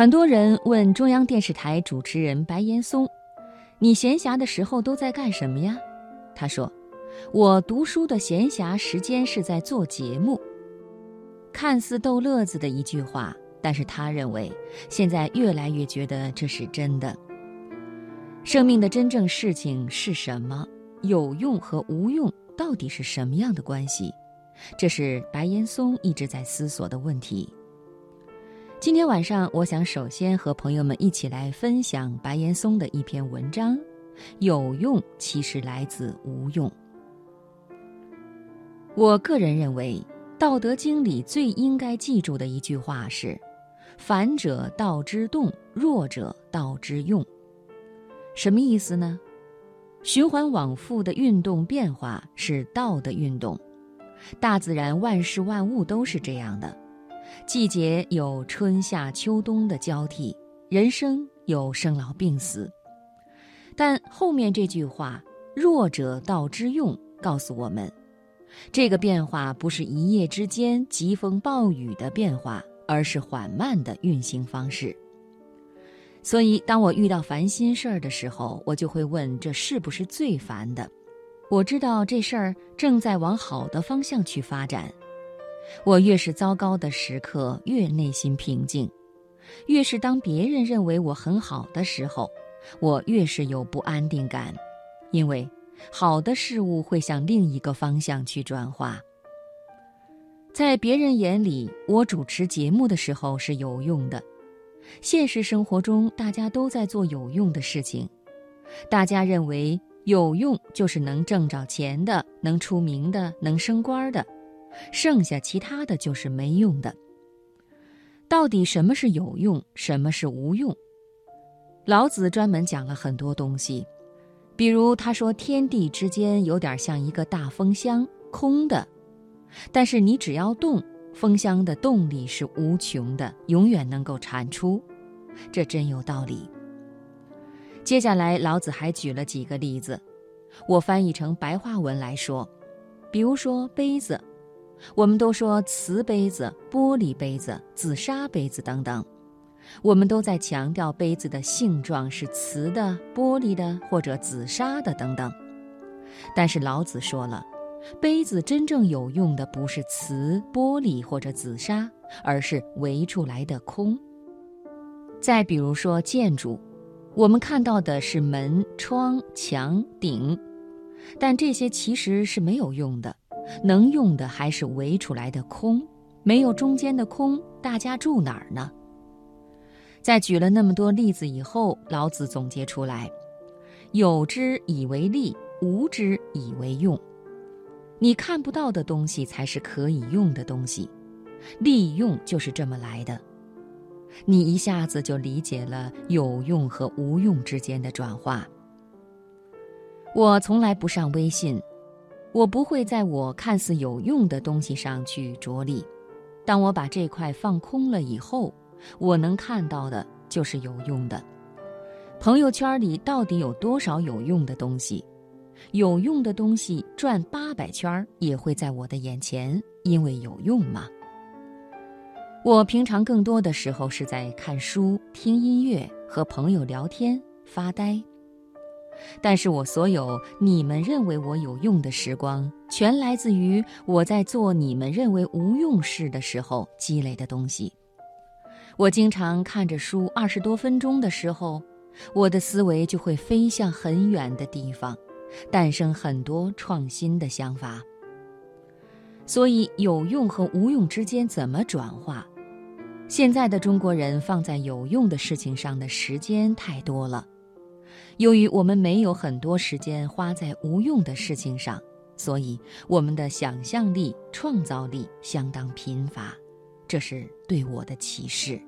很多人问中央电视台主持人白岩松：“你闲暇的时候都在干什么呀？”他说：“我读书的闲暇时间是在做节目。”看似逗乐子的一句话，但是他认为现在越来越觉得这是真的。生命的真正事情是什么？有用和无用到底是什么样的关系？这是白岩松一直在思索的问题。今天晚上，我想首先和朋友们一起来分享白岩松的一篇文章：有用其实来自无用。我个人认为，《道德经》里最应该记住的一句话是：“反者道之动，弱者道之用。”什么意思呢？循环往复的运动变化是道的运动，大自然万事万物都是这样的。季节有春夏秋冬的交替，人生有生老病死，但后面这句话“弱者道之用”告诉我们，这个变化不是一夜之间疾风暴雨的变化，而是缓慢的运行方式。所以，当我遇到烦心事儿的时候，我就会问：这是不是最烦的？我知道这事儿正在往好的方向去发展。我越是糟糕的时刻，越内心平静；越是当别人认为我很好的时候，我越是有不安定感，因为好的事物会向另一个方向去转化。在别人眼里，我主持节目的时候是有用的；现实生活中，大家都在做有用的事情，大家认为有用就是能挣着钱的、能出名的、能升官的。剩下其他的就是没用的。到底什么是有用，什么是无用？老子专门讲了很多东西，比如他说天地之间有点像一个大风箱，空的，但是你只要动，风箱的动力是无穷的，永远能够产出，这真有道理。接下来老子还举了几个例子，我翻译成白话文来说，比如说杯子。我们都说瓷杯子、玻璃杯子、紫砂杯子等等，我们都在强调杯子的性状是瓷的、玻璃的或者紫砂的等等。但是老子说了，杯子真正有用的不是瓷、玻璃或者紫砂，而是围出来的空。再比如说建筑，我们看到的是门、窗、墙、顶，但这些其实是没有用的。能用的还是围出来的空，没有中间的空，大家住哪儿呢？在举了那么多例子以后，老子总结出来：有之以为利，无之以为用。你看不到的东西才是可以用的东西，利用就是这么来的。你一下子就理解了有用和无用之间的转化。我从来不上微信。我不会在我看似有用的东西上去着力，当我把这块放空了以后，我能看到的就是有用的。朋友圈里到底有多少有用的东西？有用的东西转八百圈也会在我的眼前，因为有用嘛。我平常更多的时候是在看书、听音乐、和朋友聊天、发呆。但是我所有你们认为我有用的时光，全来自于我在做你们认为无用事的时候积累的东西。我经常看着书二十多分钟的时候，我的思维就会飞向很远的地方，诞生很多创新的想法。所以，有用和无用之间怎么转化？现在的中国人放在有用的事情上的时间太多了。由于我们没有很多时间花在无用的事情上，所以我们的想象力、创造力相当贫乏，这是对我的启示。